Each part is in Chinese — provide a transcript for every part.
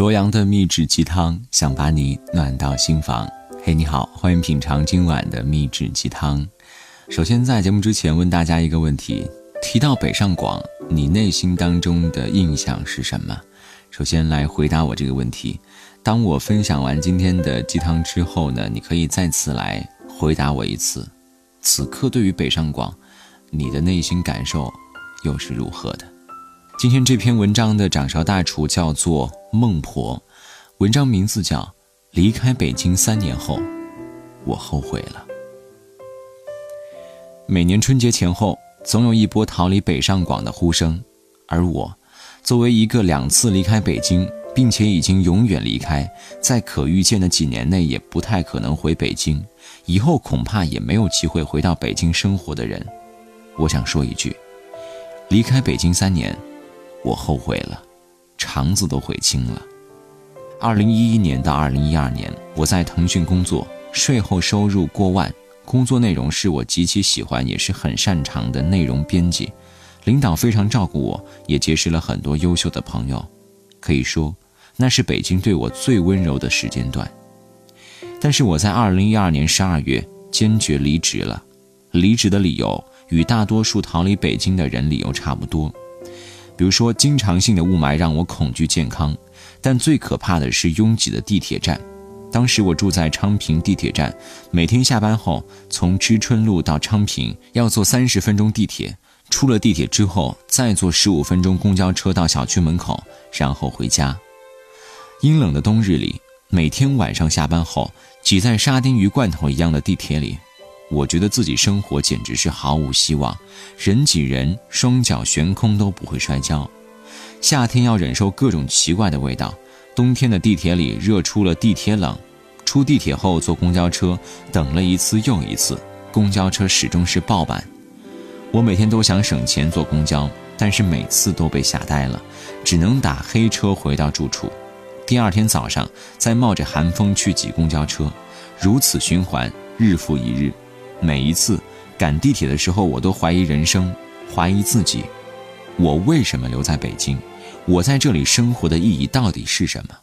罗阳的秘制鸡汤，想把你暖到心房。嘿，你好，欢迎品尝今晚的秘制鸡汤。首先，在节目之前问大家一个问题：提到北上广，你内心当中的印象是什么？首先来回答我这个问题。当我分享完今天的鸡汤之后呢，你可以再次来回答我一次。此刻对于北上广，你的内心感受又是如何的？今天这篇文章的掌勺大厨叫做孟婆，文章名字叫《离开北京三年后，我后悔了》。每年春节前后，总有一波逃离北上广的呼声，而我，作为一个两次离开北京。并且已经永远离开，在可预见的几年内也不太可能回北京，以后恐怕也没有机会回到北京生活的人，我想说一句：离开北京三年，我后悔了，肠子都悔青了。二零一一年到二零一二年，我在腾讯工作，税后收入过万，工作内容是我极其喜欢也是很擅长的内容编辑，领导非常照顾我，也结识了很多优秀的朋友，可以说。那是北京对我最温柔的时间段，但是我在二零一二年十二月坚决离职了。离职的理由与大多数逃离北京的人理由差不多，比如说经常性的雾霾让我恐惧健康，但最可怕的是拥挤的地铁站。当时我住在昌平地铁站，每天下班后从知春路到昌平要坐三十分钟地铁，出了地铁之后再坐十五分钟公交车到小区门口，然后回家。阴冷的冬日里，每天晚上下班后挤在沙丁鱼罐头一样的地铁里，我觉得自己生活简直是毫无希望。人挤人，双脚悬空都不会摔跤。夏天要忍受各种奇怪的味道，冬天的地铁里热出了地铁冷。出地铁后坐公交车，等了一次又一次，公交车始终是爆满。我每天都想省钱坐公交，但是每次都被吓呆了，只能打黑车回到住处。第二天早上，再冒着寒风去挤公交车，如此循环，日复一日。每一次赶地铁的时候，我都怀疑人生，怀疑自己：我为什么留在北京？我在这里生活的意义到底是什么？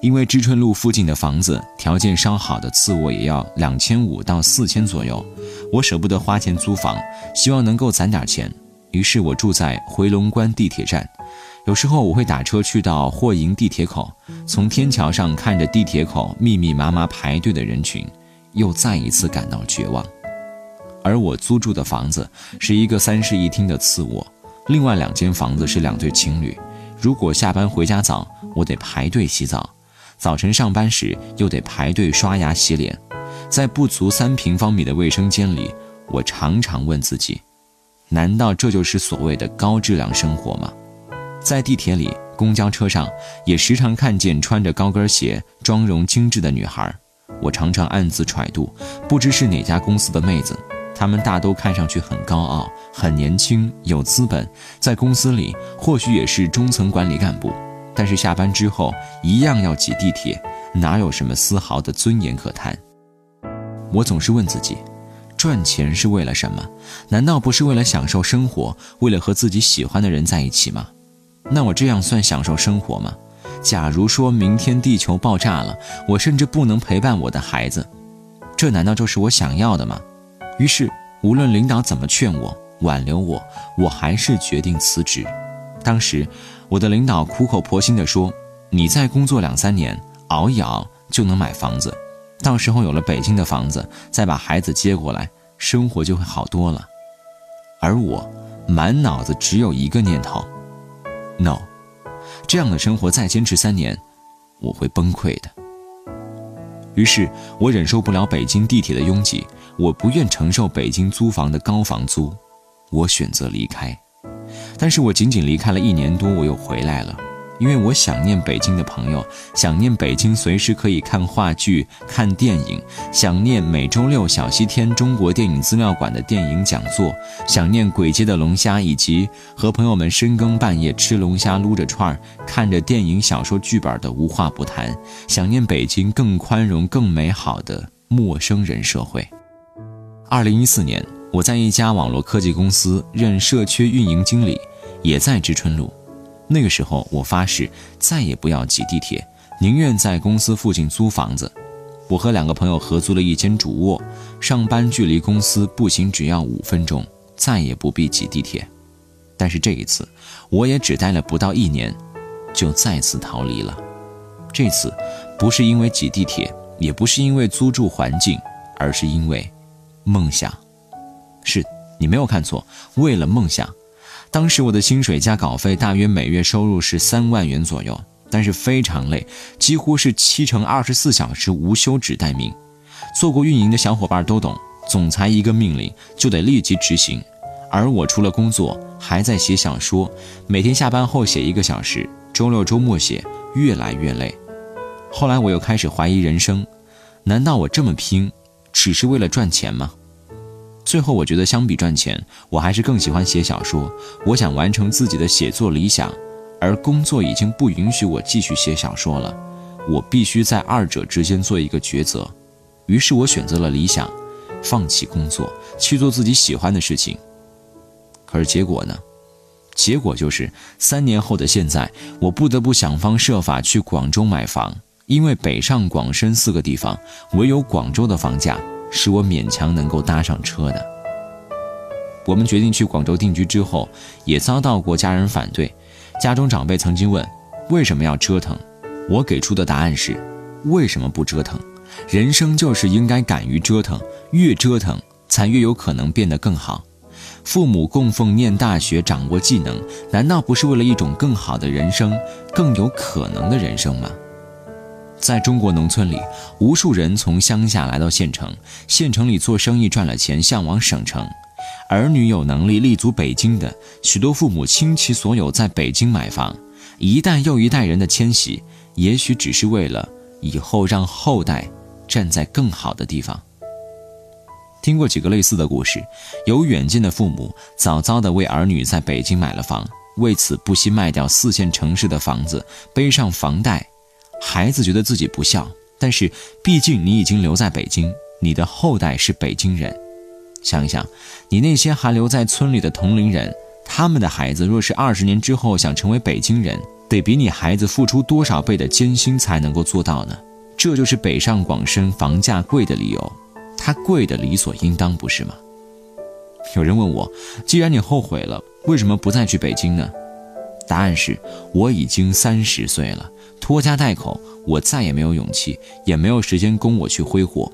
因为知春路附近的房子条件稍好的次卧也要两千五到四千左右，我舍不得花钱租房，希望能够攒点钱。于是我住在回龙观地铁站。有时候我会打车去到霍营地铁口，从天桥上看着地铁口密密麻麻排队的人群，又再一次感到绝望。而我租住的房子是一个三室一厅的次卧，另外两间房子是两对情侣。如果下班回家早，我得排队洗澡；早晨上班时又得排队刷牙洗脸。在不足三平方米的卫生间里，我常常问自己：难道这就是所谓的高质量生活吗？在地铁里、公交车上，也时常看见穿着高跟鞋、妆容精致的女孩。我常常暗自揣度，不知是哪家公司的妹子。她们大都看上去很高傲、很年轻、有资本，在公司里或许也是中层管理干部，但是下班之后一样要挤地铁，哪有什么丝毫的尊严可谈？我总是问自己：赚钱是为了什么？难道不是为了享受生活，为了和自己喜欢的人在一起吗？那我这样算享受生活吗？假如说明天地球爆炸了，我甚至不能陪伴我的孩子，这难道就是我想要的吗？于是，无论领导怎么劝我、挽留我，我还是决定辞职。当时，我的领导苦口婆心地说：“你再工作两三年，熬一熬就能买房子，到时候有了北京的房子，再把孩子接过来，生活就会好多了。”而我，满脑子只有一个念头。no，这样的生活再坚持三年，我会崩溃的。于是我忍受不了北京地铁的拥挤，我不愿承受北京租房的高房租，我选择离开。但是我仅仅离开了一年多，我又回来了。因为我想念北京的朋友，想念北京随时可以看话剧、看电影，想念每周六小西天中国电影资料馆的电影讲座，想念簋街的龙虾，以及和朋友们深更半夜吃龙虾、撸着串儿、看着电影、小说剧本的无话不谈，想念北京更宽容、更美好的陌生人社会。二零一四年，我在一家网络科技公司任社区运营经理，也在知春路。那个时候，我发誓再也不要挤地铁，宁愿在公司附近租房子。我和两个朋友合租了一间主卧，上班距离公司步行只要五分钟，再也不必挤地铁。但是这一次，我也只待了不到一年，就再次逃离了。这次不是因为挤地铁，也不是因为租住环境，而是因为梦想。是你没有看错，为了梦想。当时我的薪水加稿费大约每月收入是三万元左右，但是非常累，几乎是七乘二十四小时无休止待命。做过运营的小伙伴都懂，总裁一个命令就得立即执行，而我除了工作还在写小说，每天下班后写一个小时，周六周末写，越来越累。后来我又开始怀疑人生，难道我这么拼，只是为了赚钱吗？最后，我觉得相比赚钱，我还是更喜欢写小说。我想完成自己的写作理想，而工作已经不允许我继续写小说了。我必须在二者之间做一个抉择。于是我选择了理想，放弃工作，去做自己喜欢的事情。可是结果呢？结果就是三年后的现在，我不得不想方设法去广州买房，因为北上广深四个地方，唯有广州的房价。是我勉强能够搭上车的。我们决定去广州定居之后，也遭到过家人反对。家中长辈曾经问：“为什么要折腾？”我给出的答案是：“为什么不折腾？人生就是应该敢于折腾，越折腾才越有可能变得更好。”父母供奉念大学，掌握技能，难道不是为了一种更好的人生，更有可能的人生吗？在中国农村里，无数人从乡下来到县城，县城里做生意赚了钱，向往省城。儿女有能力立足北京的，许多父母倾其所有在北京买房。一代又一代人的迁徙，也许只是为了以后让后代站在更好的地方。听过几个类似的故事，有远近的父母早早的为儿女在北京买了房，为此不惜卖掉四线城市的房子，背上房贷。孩子觉得自己不孝，但是毕竟你已经留在北京，你的后代是北京人。想一想，你那些还留在村里的同龄人，他们的孩子若是二十年之后想成为北京人，得比你孩子付出多少倍的艰辛才能够做到呢？这就是北上广深房价贵的理由，它贵的理所应当，不是吗？有人问我，既然你后悔了，为什么不再去北京呢？答案是，我已经三十岁了。拖家带口，我再也没有勇气，也没有时间供我去挥霍。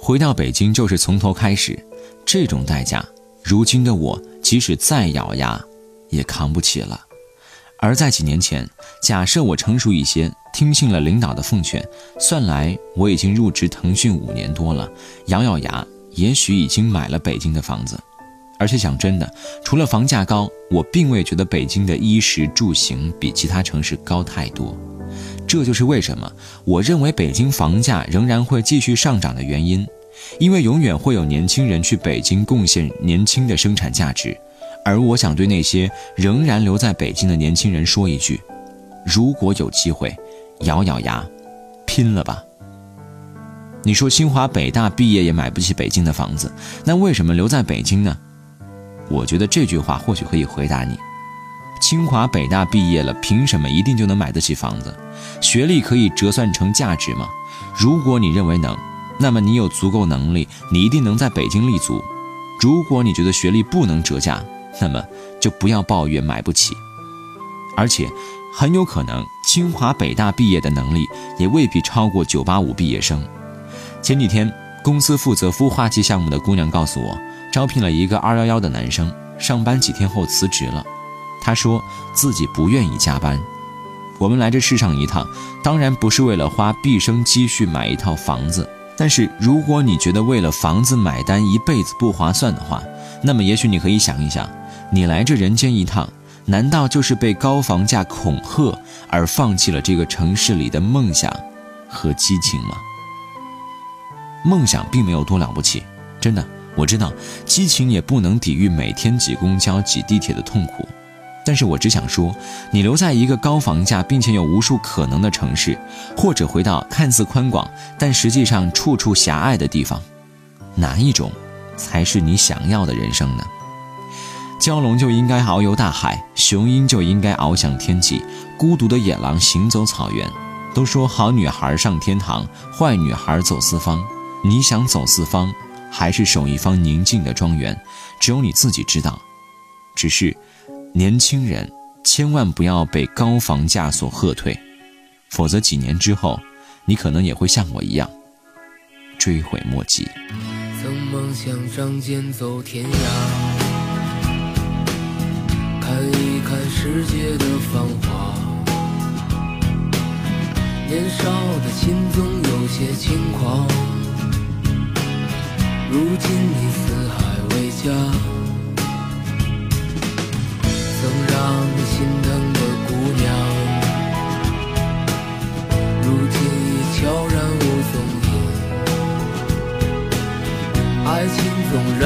回到北京就是从头开始，这种代价，如今的我即使再咬牙，也扛不起了。而在几年前，假设我成熟一些，听信了领导的奉劝，算来我已经入职腾讯五年多了，咬咬牙，也许已经买了北京的房子。而且讲真的，除了房价高，我并未觉得北京的衣食住行比其他城市高太多。这就是为什么我认为北京房价仍然会继续上涨的原因，因为永远会有年轻人去北京贡献年轻的生产价值，而我想对那些仍然留在北京的年轻人说一句：如果有机会，咬咬牙，拼了吧！你说清华北大毕业也买不起北京的房子，那为什么留在北京呢？我觉得这句话或许可以回答你。清华北大毕业了，凭什么一定就能买得起房子？学历可以折算成价值吗？如果你认为能，那么你有足够能力，你一定能在北京立足。如果你觉得学历不能折价，那么就不要抱怨买不起。而且，很有可能清华北大毕业的能力也未必超过985毕业生。前几天，公司负责孵化器项目的姑娘告诉我，招聘了一个211的男生，上班几天后辞职了。他说自己不愿意加班。我们来这世上一趟，当然不是为了花毕生积蓄买一套房子。但是如果你觉得为了房子买单一辈子不划算的话，那么也许你可以想一想，你来这人间一趟，难道就是被高房价恐吓而放弃了这个城市里的梦想和激情吗？梦想并没有多了不起，真的，我知道，激情也不能抵御每天挤公交、挤地铁的痛苦。但是我只想说，你留在一个高房价并且有无数可能的城市，或者回到看似宽广但实际上处处狭隘的地方，哪一种才是你想要的人生呢？蛟龙就应该遨游大海，雄鹰就应该翱翔天际，孤独的野狼行走草原。都说好女孩上天堂，坏女孩走四方。你想走四方，还是守一方宁静的庄园？只有你自己知道。只是，年轻人千万不要被高房价所吓退，否则几年之后，你可能也会像我一样，追悔莫及。曾梦想仗剑走天涯，看一看世界的繁华。年少的心总有些轻狂，如今你四海为家，曾让你心疼的姑娘，如今已悄然无踪影。爱情总让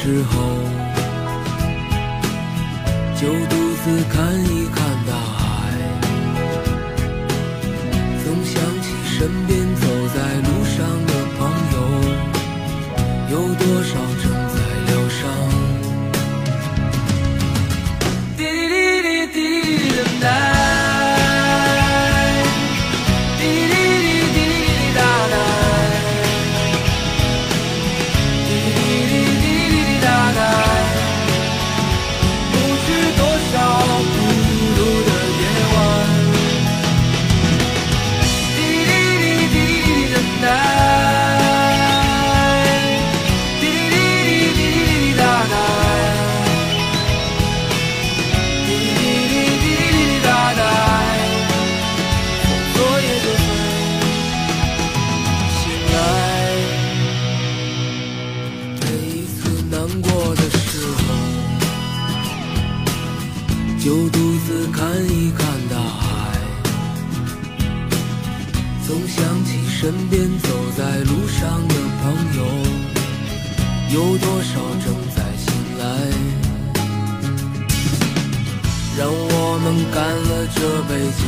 时候，就独自看一看大海，总想起身边总想起身边走在路上的朋友，有多少正在醒来？让我们干了这杯酒，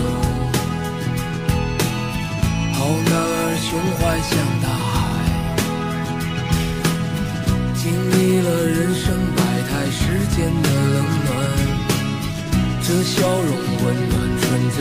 好男儿胸怀像大海，经历了人生百态世间的冷暖，这笑容温暖纯真。